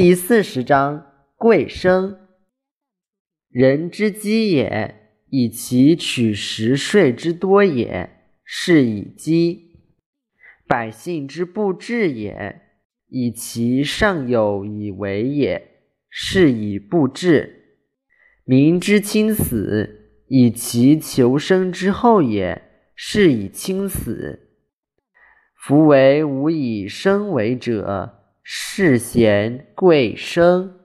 第四十章贵生。人之饥也，以其取食税之多也，是以饥；百姓之不治也，以其上有以为也，是以不治；民之轻死，以其求生之后也，是以轻死。夫为无以生为者，世贤贵生。